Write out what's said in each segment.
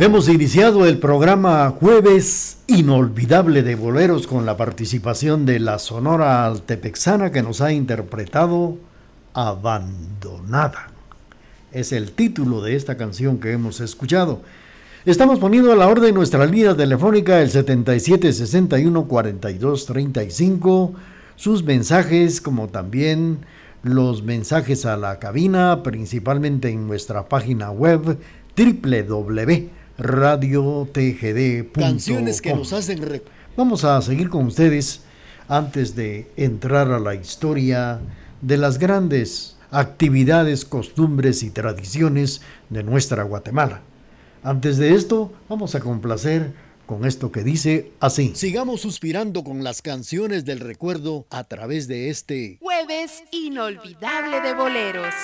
Hemos iniciado el programa Jueves Inolvidable de Boleros con la participación de la Sonora Altepexana que nos ha interpretado Abandonada. Es el título de esta canción que hemos escuchado. Estamos poniendo a la orden nuestra línea telefónica el 7761 4235. Sus mensajes, como también los mensajes a la cabina, principalmente en nuestra página web www radiotgd.com. Canciones que nos hacen... Vamos a seguir con ustedes antes de entrar a la historia de las grandes actividades, costumbres y tradiciones de nuestra Guatemala. Antes de esto, vamos a complacer con esto que dice así. Sigamos suspirando con las canciones del recuerdo a través de este jueves inolvidable de boleros.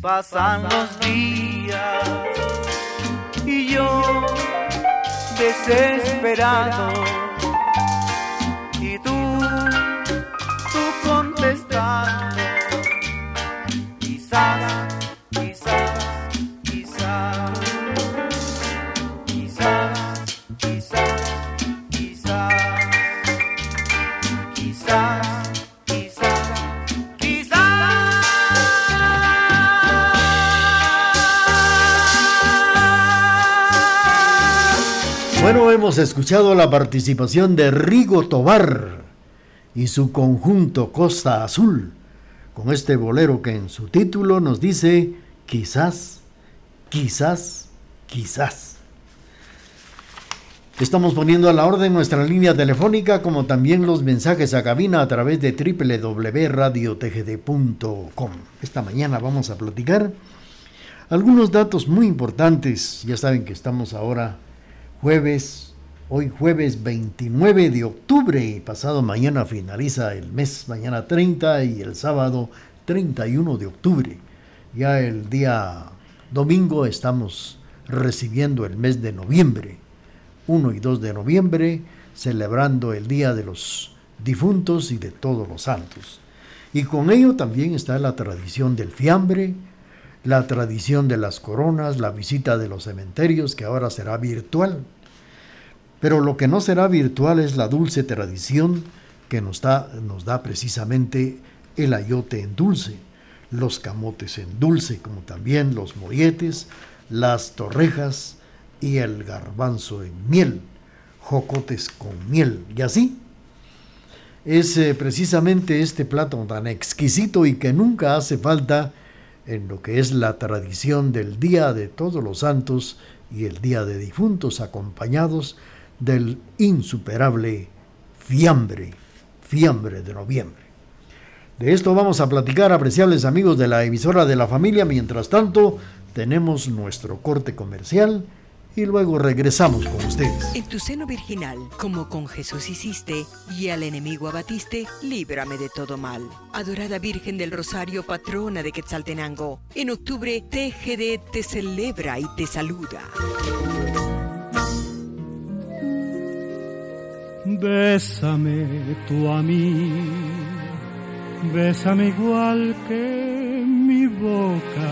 Pasan los días y yo desesperado escuchado la participación de Rigo Tobar y su conjunto Costa Azul, con este bolero que en su título nos dice quizás, quizás, quizás. Estamos poniendo a la orden nuestra línea telefónica como también los mensajes a cabina a través de www.radiotgd.com. Esta mañana vamos a platicar algunos datos muy importantes. Ya saben que estamos ahora jueves, hoy jueves 29 de octubre y pasado mañana finaliza el mes, mañana 30 y el sábado 31 de octubre. Ya el día domingo estamos recibiendo el mes de noviembre. 1 y 2 de noviembre, celebrando el Día de los Difuntos y de todos los santos. Y con ello también está la tradición del fiambre, la tradición de las coronas, la visita de los cementerios, que ahora será virtual. Pero lo que no será virtual es la dulce tradición que nos da, nos da precisamente el ayote en dulce, los camotes en dulce, como también los molletes, las torrejas, y el garbanzo en miel, jocotes con miel, y así. Es eh, precisamente este plato tan exquisito y que nunca hace falta en lo que es la tradición del Día de Todos los Santos y el Día de Difuntos, acompañados del insuperable fiambre, fiambre de noviembre. De esto vamos a platicar, apreciables amigos de la emisora de la familia. Mientras tanto, tenemos nuestro corte comercial y luego regresamos con ustedes. En tu seno virginal, como con Jesús hiciste, y al enemigo abatiste, líbrame de todo mal. Adorada Virgen del Rosario, patrona de Quetzaltenango, en octubre TGD te celebra y te saluda. Bésame tú a mí, bésame igual que mi boca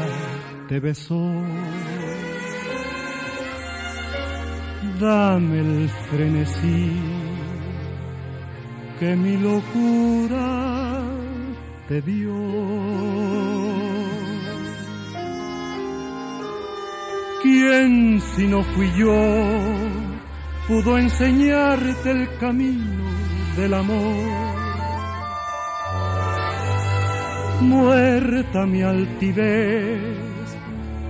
te besó. dame el frenesí que mi locura te dio. ¿Quién si no fui yo pudo enseñarte el camino del amor? Muerta mi altivez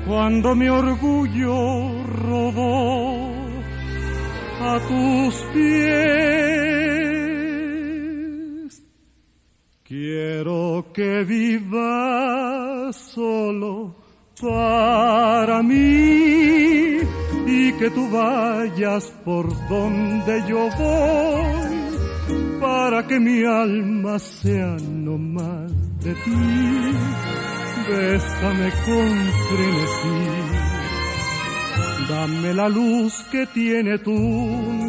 cuando mi orgullo rodó a tus pies. Quiero que vivas solo para mí que tú vayas por donde yo voy para que mi alma sea no más de ti bésame con frenesí. Dame la luz que tiene tu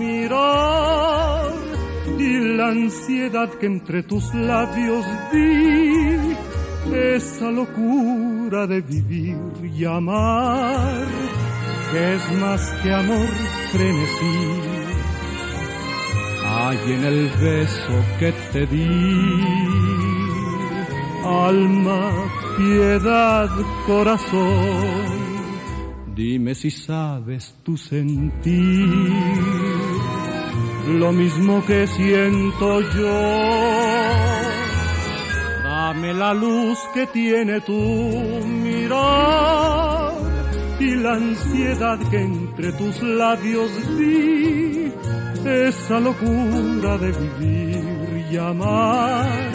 mirar y la ansiedad que entre tus labios vi, esa locura de vivir y amar, que es más que amor frenesí. Hay en el beso que te di, alma piedad, corazón, dime si sabes tu sentir lo mismo que siento yo. Dame la luz que tiene tu mirar y la ansiedad que entre tus labios vi, esa locura de vivir y amar,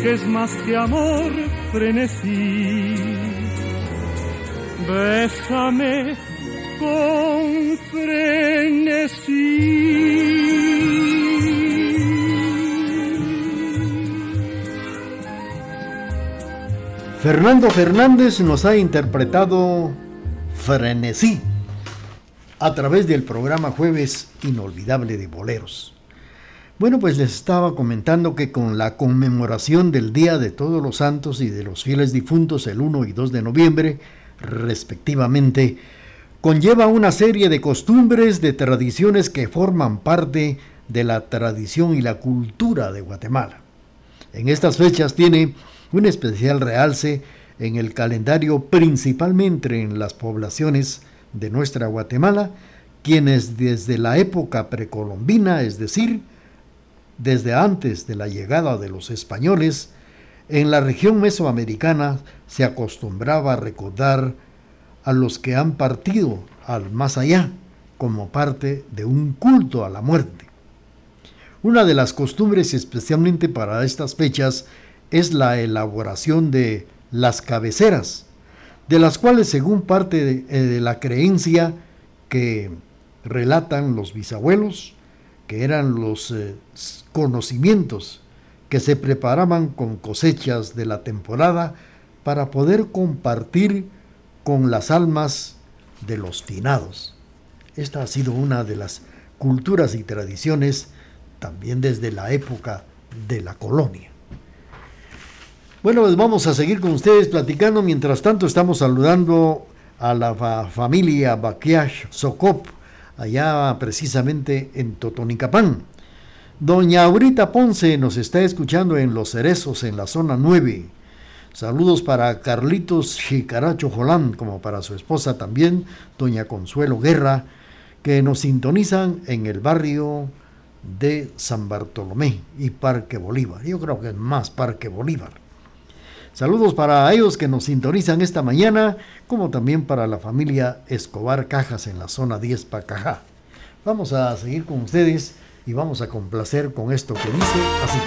que es más que amor frenesí. Bésame con frenesí. Fernando Fernández nos ha interpretado Frenesí a través del programa Jueves Inolvidable de Boleros. Bueno, pues les estaba comentando que con la conmemoración del Día de Todos los Santos y de los fieles difuntos el 1 y 2 de noviembre, respectivamente, conlleva una serie de costumbres, de tradiciones que forman parte de la tradición y la cultura de Guatemala. En estas fechas tiene un especial realce en el calendario principalmente en las poblaciones de nuestra Guatemala, quienes desde la época precolombina, es decir, desde antes de la llegada de los españoles, en la región mesoamericana se acostumbraba a recordar a los que han partido al más allá como parte de un culto a la muerte. Una de las costumbres especialmente para estas fechas es la elaboración de las cabeceras, de las cuales según parte de, eh, la creencia que relatan los bisabuelos, que eran los eh, conocimientos que se preparaban con cosechas de la temporada para poder compartir con las almas de los finados. Esta ha sido una de las culturas y tradiciones también desde la época de la colonia. Bueno, pues vamos a seguir con ustedes platicando. Mientras tanto, estamos saludando a la familia Baquiash Socop, allá precisamente en Totonicapán. Doña Aurita Ponce nos está escuchando en Los Cerezos, en la zona 9. Saludos para Carlitos Chicaracho Jolán, como para su esposa también, Doña Consuelo Guerra, que nos sintonizan en el barrio de San Bartolomé y Parque Bolívar. Yo creo que es más Parque Bolívar. Saludos para ellos que nos sintonizan esta mañana, como también para la familia Escobar Cajas en la zona 10 Pacajá. Vamos a seguir con ustedes y vamos a complacer con esto que dice así.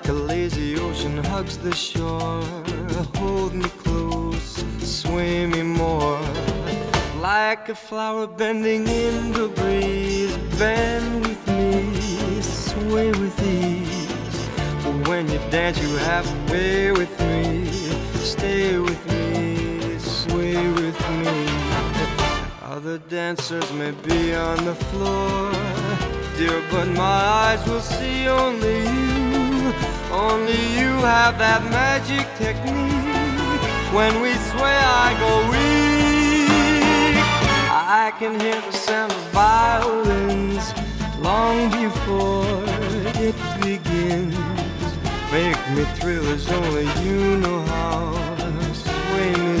like a lazy ocean hugs the shore. Hold me close, sway me more. Like a flower bending in the breeze, bend with me, sway with ease. But when you dance, you have to way with me, stay with me, sway with me. Other dancers may be on the floor, dear, but my eyes will see only you. Only you have that magic technique. When we sway, I go weak. I can hear the sound of violins long before it begins. Make me thrill as only you know how. Sway me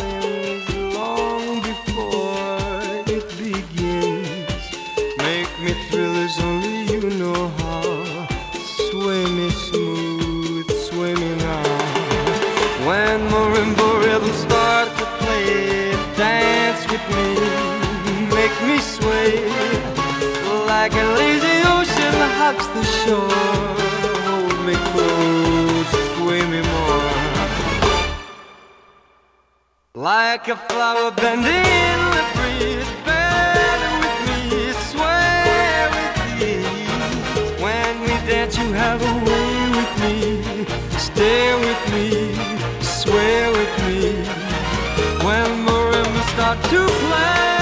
hugs the shore. Hold me close, sway me more. Like a flower bending in the breeze, bend with me, sway with me. When we dance, you have a way with me, stay with me, sway with me. When marimbas start to play,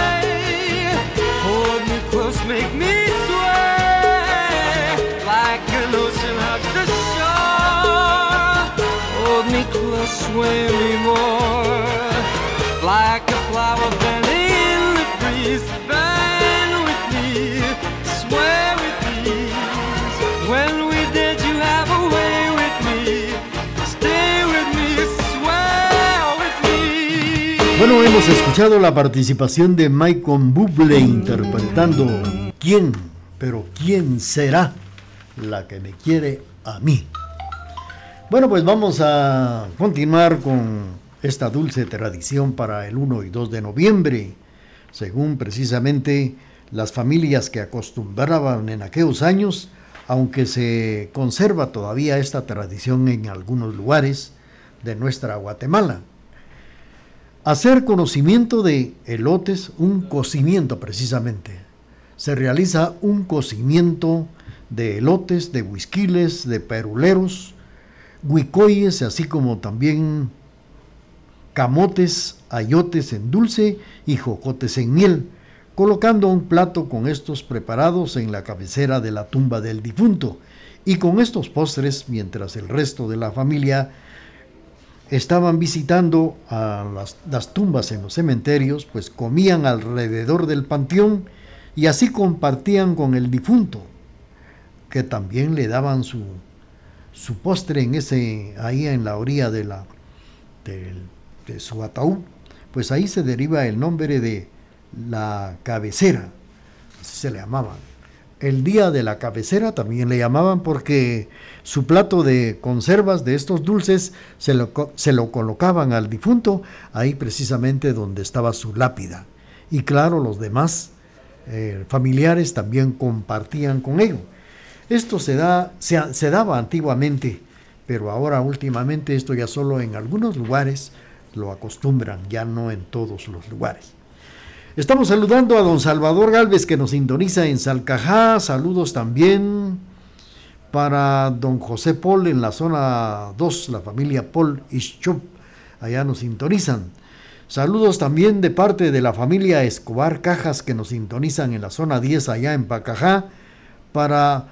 Bueno, hemos escuchado la participación de Michael Bublé interpretando ¿Quién? Pero ¿quién será la que me quiere a mí? Bueno, pues vamos a continuar con esta dulce tradición para el 1 y 2 de noviembre, según precisamente las familias que acostumbraban en aquellos años, aunque se conserva todavía esta tradición en algunos lugares de nuestra Guatemala. Hacer conocimiento de elotes, un cocimiento precisamente. Se realiza un cocimiento de elotes, de huisquiles, de peruleros, huicoyes, así como también camotes, ayotes en dulce y jocotes en miel, colocando un plato con estos preparados en la cabecera de la tumba del difunto. Y con estos postres mientras el resto de la familia estaban visitando a las, las, tumbas en los cementerios, pues comían alrededor del panteón y así compartían con el difunto, que también le daban su, su postre en ese, ahí en la orilla de, la, de, de su ataúd. Pues ahí se deriva el nombre de la cabecera, así se le llamaba. El día de la cabecera también le llamaban porque su plato de conservas de estos dulces se lo, se lo colocaban al difunto ahí precisamente donde estaba su lápida. Y claro, los demás eh, familiares también compartían con ellos. Esto se, da, se, se daba antiguamente, pero ahora últimamente esto ya solo en algunos lugares lo acostumbran, ya no en todos los lugares. Estamos saludando a don Salvador Galvez que nos sintoniza en Salcajá. Saludos también para don José Paul en la zona 2, la familia Paul Ischop. Allá nos sintonizan. Saludos también de parte de la familia Escobar Cajas que nos sintonizan en la zona 10 allá en Pacajá. Para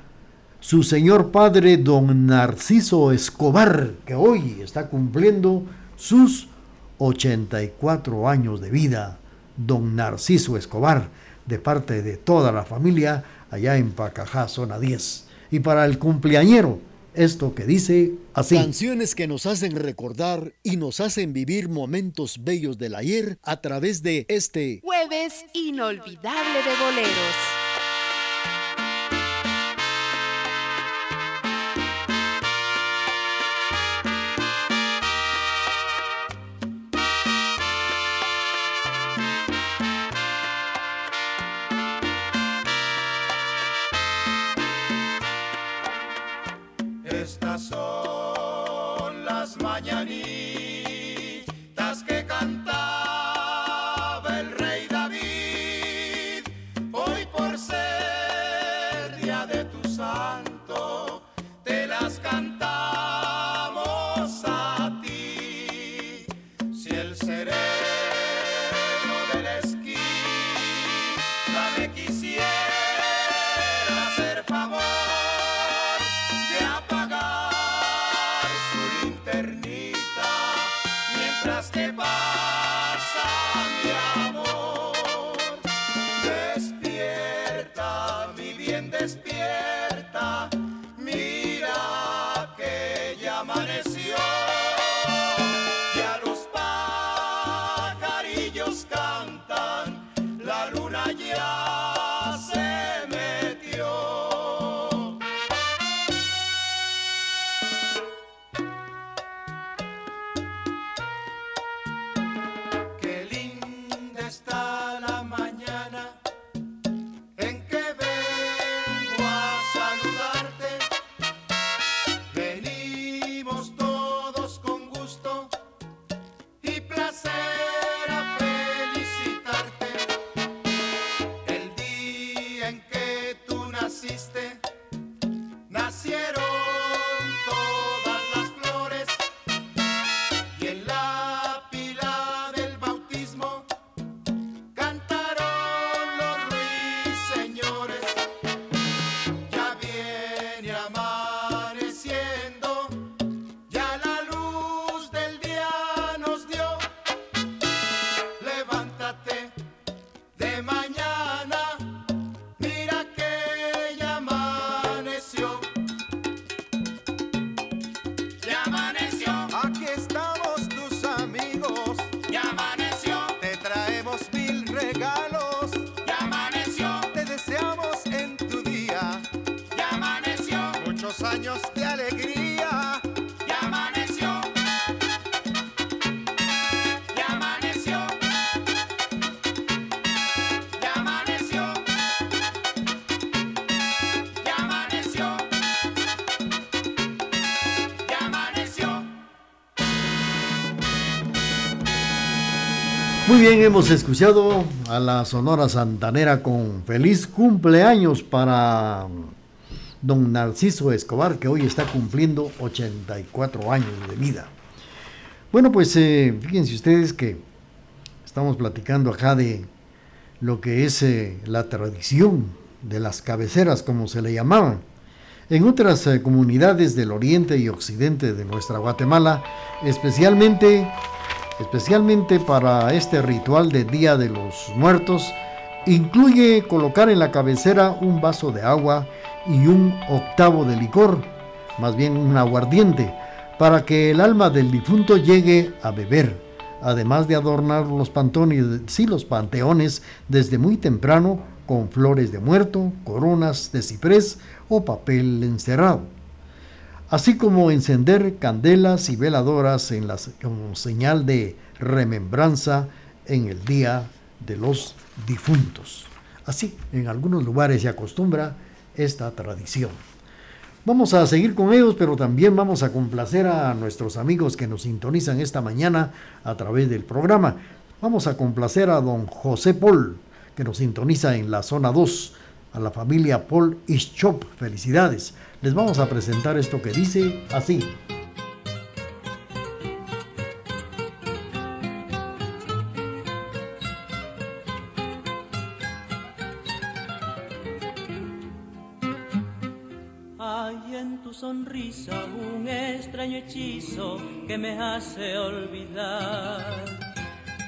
su señor padre don Narciso Escobar que hoy está cumpliendo sus 84 años de vida don Narciso Escobar, de parte de toda la familia allá en Pacajá, zona 10. Y para el cumpleañero, esto que dice así. Canciones que nos hacen recordar y nos hacen vivir momentos bellos del ayer a través de este jueves inolvidable de boleros. Estas son las mañanitas hemos escuchado a la Sonora Santanera con feliz cumpleaños para don Narciso Escobar, que hoy está cumpliendo 84 años de vida. Bueno, pues eh, fíjense ustedes que estamos platicando acá de lo que es eh, la tradición de las cabeceras, como se le llamaban. En otras eh, comunidades del oriente y occidente de nuestra Guatemala, especialmente especialmente para este ritual de Día de los Muertos, incluye colocar en la cabecera un vaso de agua y un octavo de licor, más bien un aguardiente, para que el alma del difunto llegue a beber, además de adornar los pantones, sí, los panteones desde muy temprano con flores de muerto, coronas de ciprés o papel encerrado así como encender candelas y veladoras en como señal de remembranza en el día de los difuntos. Así, en algunos lugares se acostumbra esta tradición. Vamos a seguir con ellos, pero también vamos a complacer a nuestros amigos que nos sintonizan esta mañana a través del programa. Vamos a complacer a don José Paul, que nos sintoniza en la zona 2, a la familia Paul Ischop. Felicidades. Les vamos a presentar esto que dice así. Hay en tu sonrisa un extraño hechizo que me hace olvidar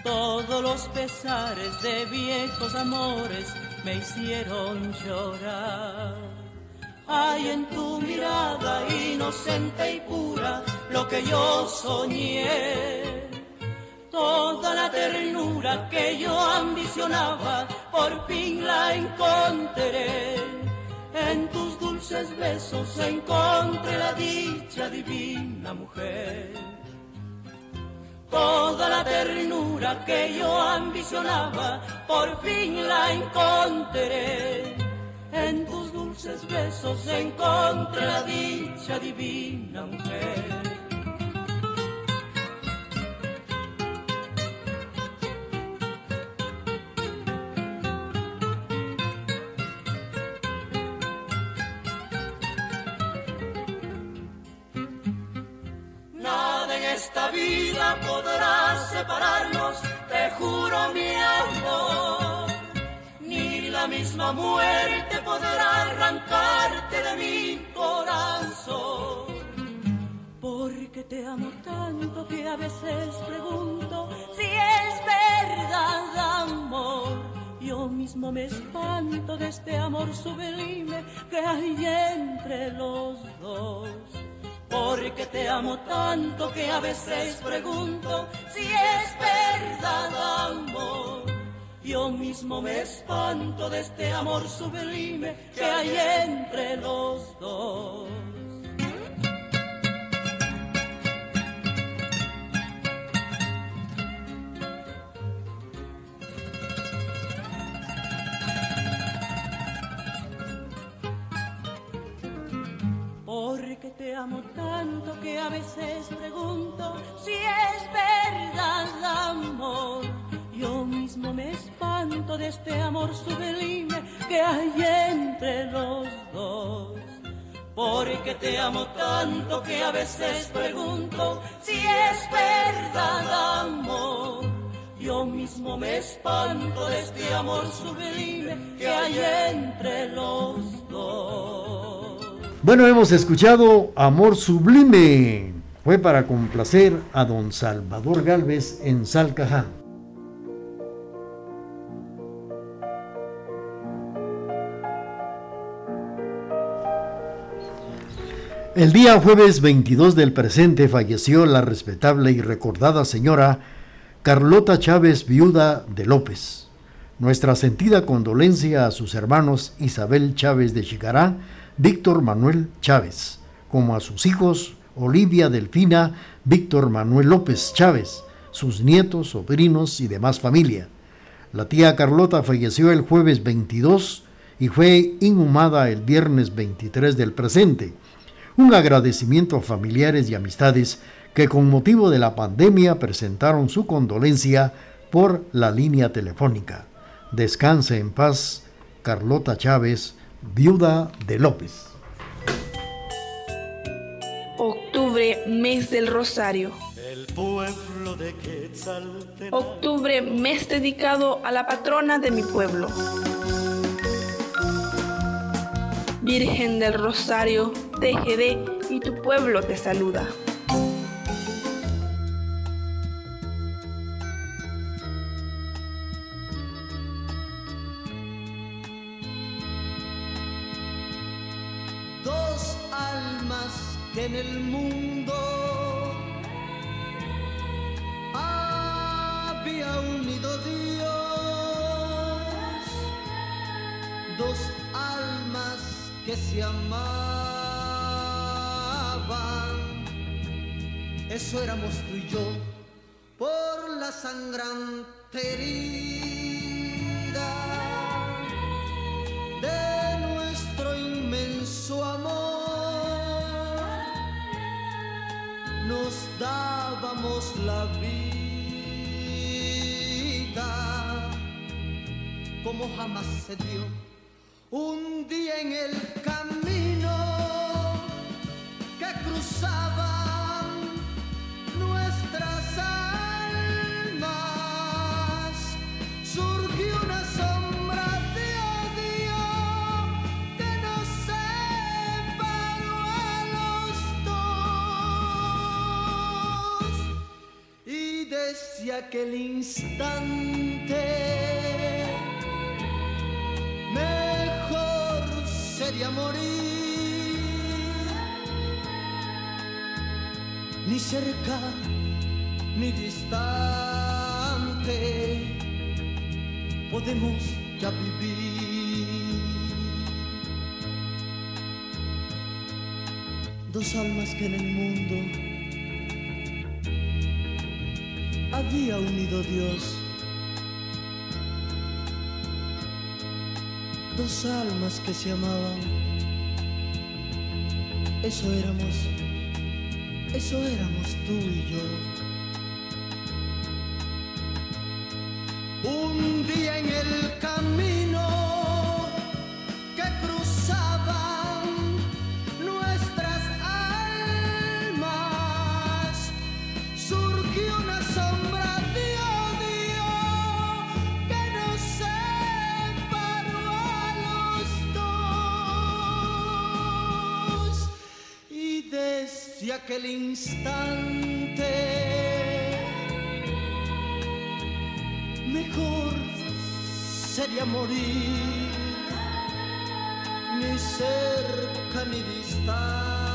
todos los pesares de viejos amores me hicieron llorar. Hay en tu mirada inocente y pura lo que yo soñé. Toda la ternura que yo ambicionaba, por fin la encontré. En tus dulces besos encontré la dicha divina mujer. Toda la ternura que yo ambicionaba, por fin la encontré. En tus dulces besos encontré la dicha divina mujer. La misma muerte podrá arrancarte de mi corazón. Porque te amo tanto que a veces pregunto si es verdad amor. Yo mismo me espanto de este amor sublime que hay entre los dos. Porque te amo tanto que a veces pregunto si es verdad amor. Yo mismo me espanto de este amor sublime que hay entre los dos. Porque te amo tanto que a veces pregunto si es verdad amor. Yo mismo me de este amor sublime que hay entre los dos. Porque te amo tanto que a veces pregunto si es verdad amor. Yo mismo me espanto de este amor sublime que hay entre los dos. Bueno, hemos escuchado Amor Sublime. Fue para complacer a don Salvador Galvez en Salcajá. El día jueves 22 del presente falleció la respetable y recordada señora Carlota Chávez, viuda de López. Nuestra sentida condolencia a sus hermanos Isabel Chávez de Chicará, Víctor Manuel Chávez, como a sus hijos Olivia Delfina, Víctor Manuel López Chávez, sus nietos, sobrinos y demás familia. La tía Carlota falleció el jueves 22 y fue inhumada el viernes 23 del presente. Un agradecimiento a familiares y amistades que con motivo de la pandemia presentaron su condolencia por la línea telefónica. Descanse en paz, Carlota Chávez, viuda de López. Octubre, mes del Rosario. El pueblo de Quetzaltenango. Octubre, mes dedicado a la patrona de mi pueblo. Virgen del Rosario, TGD y tu pueblo te saluda. Dos almas que en el mundo se amaban. Eso éramos tú y yo por la sangrante herida de nuestro inmenso amor. Nos dábamos la vida como jamás se dio. Un día en el camino que cruzaban nuestras almas, surgió una sombra de odio que nos separó a los dos. Y desde aquel instante morir, ni cerca ni distante, podemos ya vivir. Dos almas que en el mundo había unido Dios. dos almas que se amaban. Eso éramos, eso éramos tú y yo. Un día en el camino aquel instante mejor sería morir ni cerca ni distante.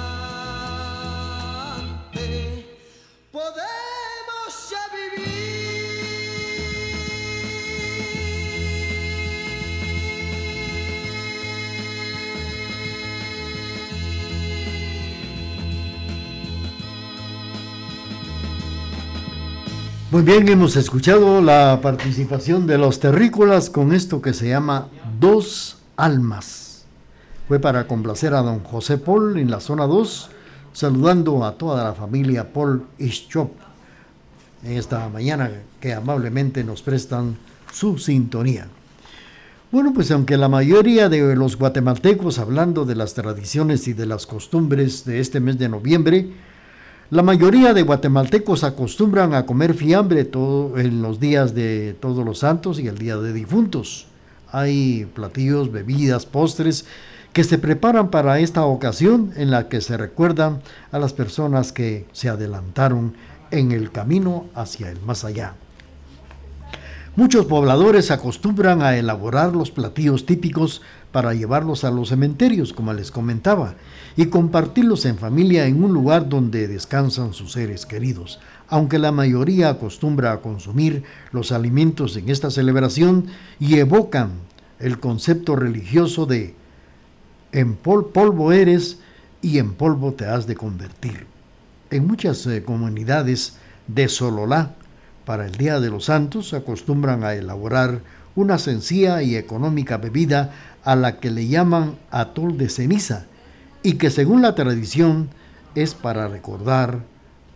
Muy bien, hemos escuchado la participación de los terrícolas con esto que se llama Dos Almas. Fue para complacer a don José Paul en la zona 2, saludando a toda la familia Paul Ischop en esta mañana que amablemente nos prestan su sintonía. Bueno, pues aunque la mayoría de los guatemaltecos, hablando de las tradiciones y de las costumbres de este mes de noviembre, la mayoría de guatemaltecos acostumbran a comer fiambre todo, en los días de Todos los Santos y el Día de Difuntos. Hay platillos, bebidas, postres que se preparan para esta ocasión en la que se recuerdan a las personas que se adelantaron en el camino hacia el más allá. Muchos pobladores acostumbran a elaborar los platillos típicos para llevarlos a los cementerios, como les comentaba, y compartirlos en familia en un lugar donde descansan sus seres queridos. Aunque la mayoría acostumbra a consumir los alimentos en esta celebración y evocan el concepto religioso de en pol polvo eres y en polvo te has de convertir. En muchas eh, comunidades de Sololá, para el Día de los Santos, acostumbran a elaborar una sencilla y económica bebida a la que le llaman atol de ceniza y que según la tradición es para recordar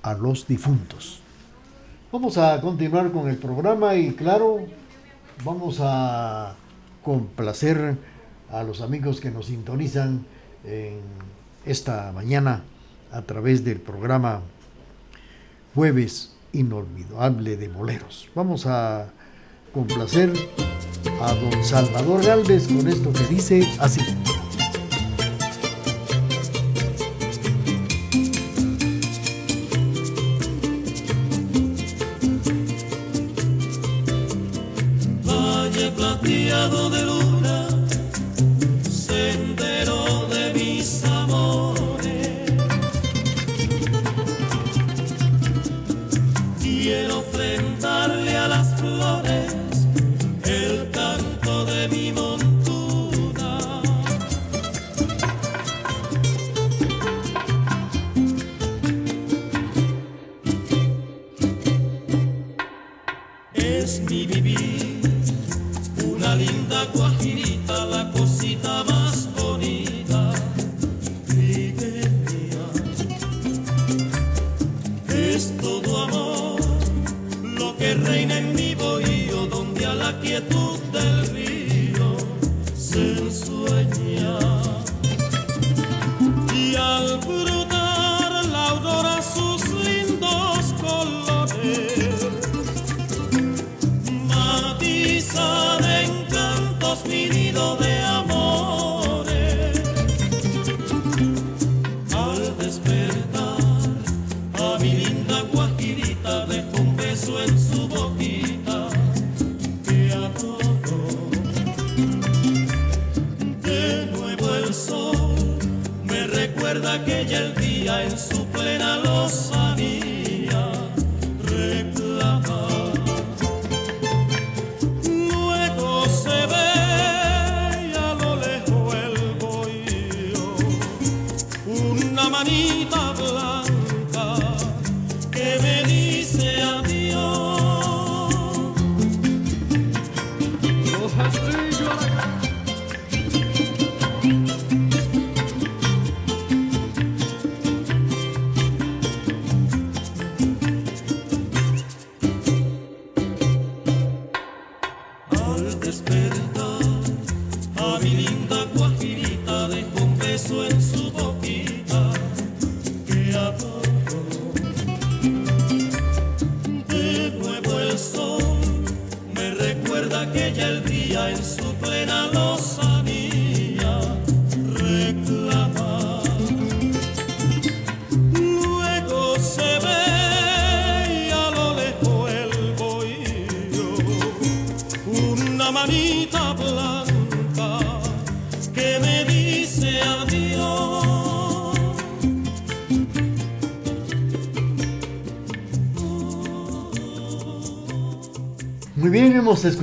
a los difuntos. Vamos a continuar con el programa y claro, vamos a complacer a los amigos que nos sintonizan en esta mañana a través del programa Jueves Inolvidable de Boleros. Vamos a complacer a don Salvador Galvez con esto que dice así.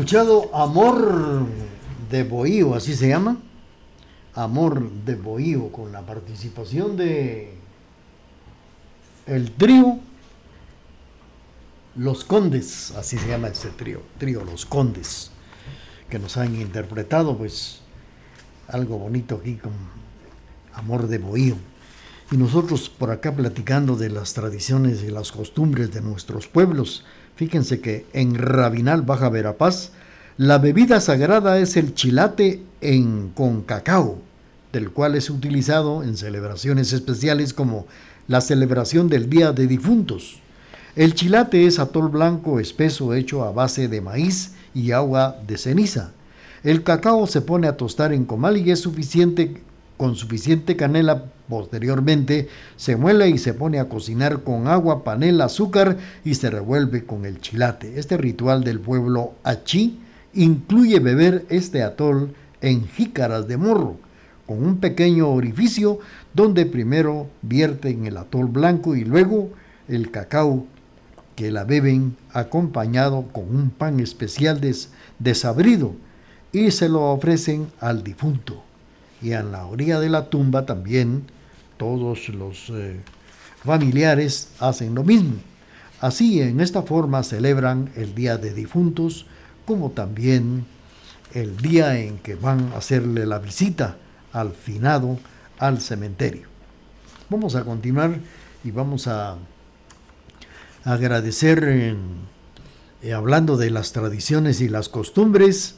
Escuchado Amor de Bohío, así se llama. Amor de Bohío, con la participación de el trío Los Condes, así se llama este trío, trío Los Condes, que nos han interpretado pues algo bonito aquí con Amor de Bohío. Y nosotros por acá platicando de las tradiciones y las costumbres de nuestros pueblos. Fíjense que en Rabinal, Baja Verapaz, la bebida sagrada es el chilate en, con cacao, del cual es utilizado en celebraciones especiales como la celebración del Día de Difuntos. El chilate es atol blanco espeso hecho a base de maíz y agua de ceniza. El cacao se pone a tostar en comal y es suficiente con suficiente canela posteriormente se muele y se pone a cocinar con agua, panela, azúcar y se revuelve con el chilate. Este ritual del pueblo achí incluye beber este atol en jícaras de morro, con un pequeño orificio donde primero vierten el atol blanco y luego el cacao que la beben acompañado con un pan especial des desabrido y se lo ofrecen al difunto. Y en la orilla de la tumba también todos los eh, familiares hacen lo mismo. Así, en esta forma celebran el Día de Difuntos, como también el día en que van a hacerle la visita al finado al cementerio. Vamos a continuar y vamos a agradecer, eh, hablando de las tradiciones y las costumbres,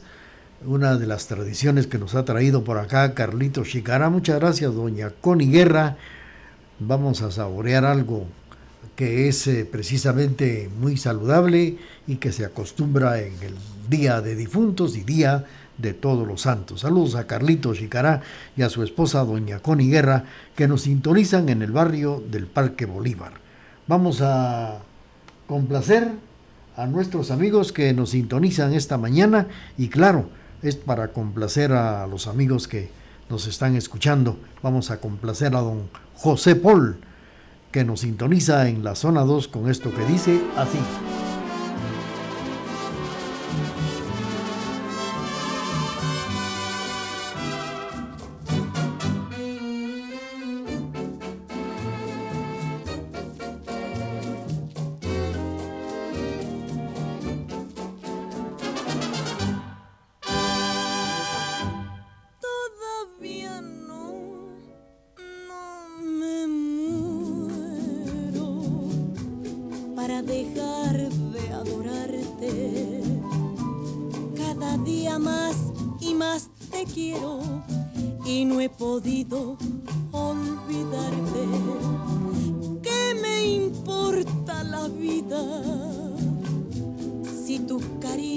una de las tradiciones que nos ha traído por acá Carlito Chicara. Muchas gracias, doña Connie Guerra. Vamos a saborear algo que es eh, precisamente muy saludable y que se acostumbra en el Día de Difuntos y Día de Todos los Santos. Saludos a Carlito Chicará y a su esposa doña Connie Guerra que nos sintonizan en el barrio del Parque Bolívar. Vamos a complacer a nuestros amigos que nos sintonizan esta mañana y claro, es para complacer a los amigos que nos están escuchando. Vamos a complacer a don José Paul que nos sintoniza en la zona 2 con esto que dice así.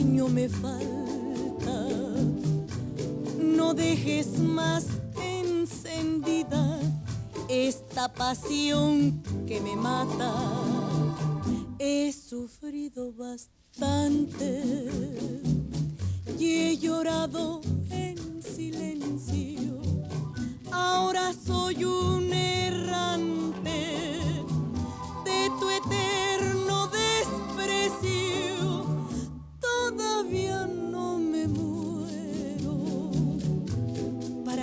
cariño me falta. No dejes más encendida esta pasión que me mata. He sufrido bastante y he llorado en silencio. Ahora soy un errante de tu eterno.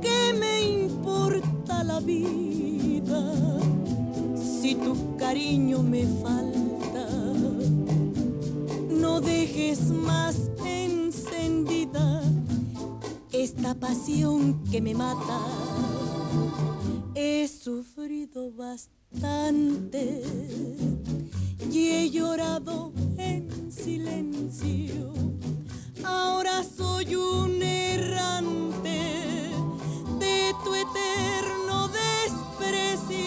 ¿Qué me importa la vida. Si tu cariño me falta, no dejes más encendida esta pasión que me mata. He sufrido bastante y he llorado en silencio. Ahora soy un errante de tu eterno desprecio.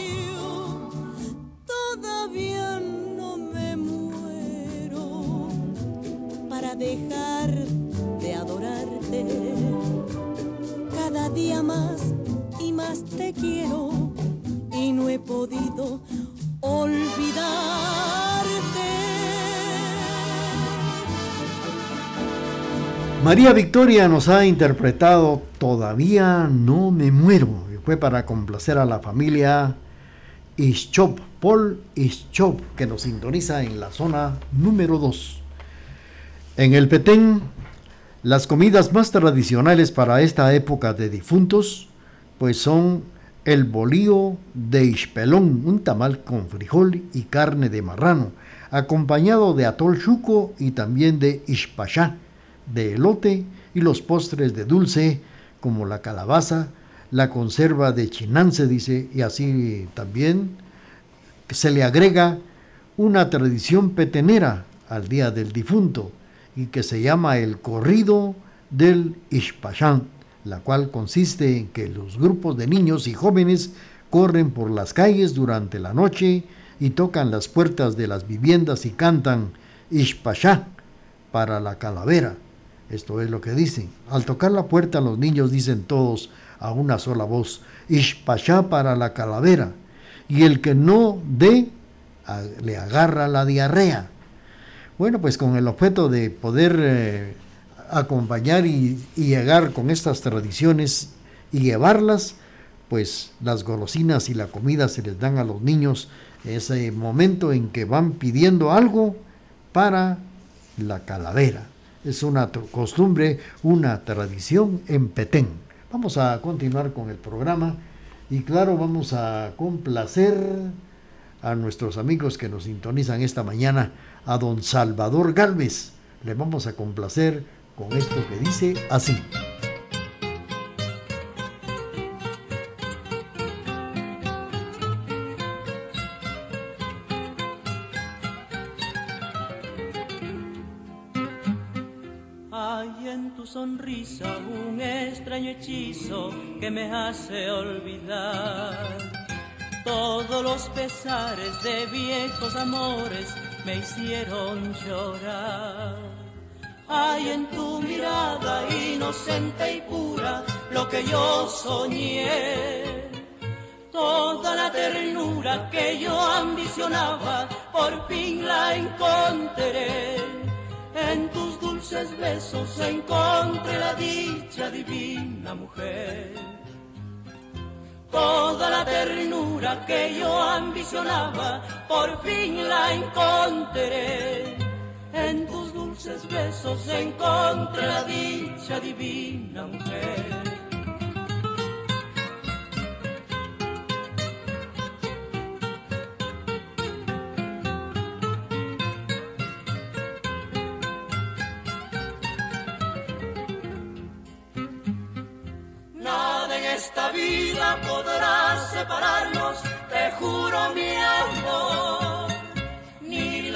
Todavía no me muero para dejar de adorarte. Cada día más y más te quiero y no he podido María Victoria nos ha interpretado Todavía no me muero. Y fue para complacer a la familia Ischop, Paul Ischop, que nos sintoniza en la zona número 2. En el Petén, las comidas más tradicionales para esta época de difuntos, pues son el bolío de ispelón, un tamal con frijol y carne de marrano, acompañado de atol chuco y también de ispachá, de elote y los postres de dulce como la calabaza, la conserva de chinance, dice, y así también se le agrega una tradición petenera al día del difunto y que se llama el corrido del Ishpachán la cual consiste en que los grupos de niños y jóvenes corren por las calles durante la noche y tocan las puertas de las viviendas y cantan Ishpashá para la calavera. Esto es lo que dicen. Al tocar la puerta los niños dicen todos a una sola voz, Ishpashá para la calavera. Y el que no dé, le agarra la diarrea. Bueno, pues con el objeto de poder eh, acompañar y, llegar con estas tradiciones y llevarlas, pues las golosinas y la comida se les dan a los niños ese momento en que van pidiendo algo para la calavera. Es una costumbre, una tradición en Petén. Vamos a continuar con el programa y claro, vamos a complacer a nuestros amigos que nos sintonizan esta mañana, a don Salvador Galvez. Le vamos a complacer con esto que dice así. En tu sonrisa un extraño hechizo que me hace olvidar todos los pesares de viejos amores me hicieron llorar. Hay en tu mirada inocente y pura lo que yo soñé. Toda la ternura que yo ambicionaba, por fin la encontré. Dulces besos encontré la dicha divina mujer. Toda la ternura que yo ambicionaba, por fin la encontré. En tus dulces besos encontré la dicha divina mujer.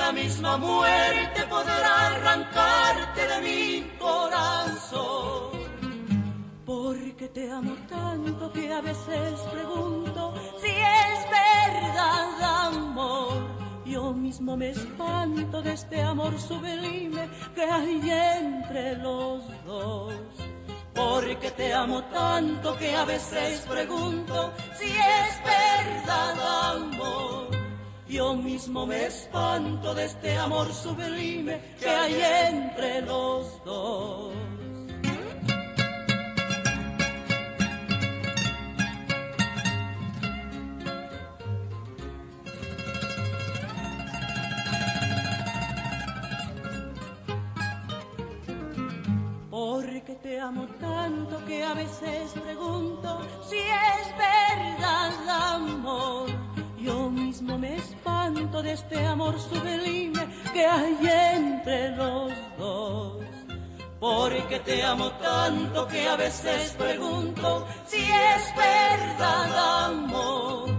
La misma muerte podrá arrancarte de mi corazón. Porque te amo tanto que a veces pregunto si es verdad amor. Yo mismo me espanto de este amor sublime que hay entre los dos. Porque te amo tanto que a veces pregunto si es verdad amor. Yo mismo me espanto de este amor sublime que hay entre los dos. Porque te amo tanto que a veces pregunto si es verdad amor. Yo mismo me espanto de este amor sublime que hay entre los dos. Porque te amo tanto que a veces pregunto si es verdad amor.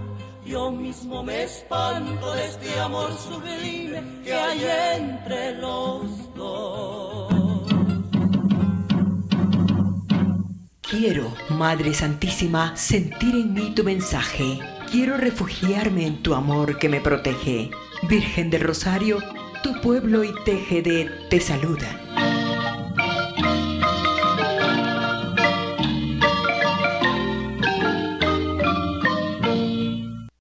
Yo mismo me espanto de este amor sublime que hay entre los dos. Quiero, Madre Santísima, sentir en mí tu mensaje. Quiero refugiarme en tu amor que me protege. Virgen del Rosario, tu pueblo y TGD te saludan.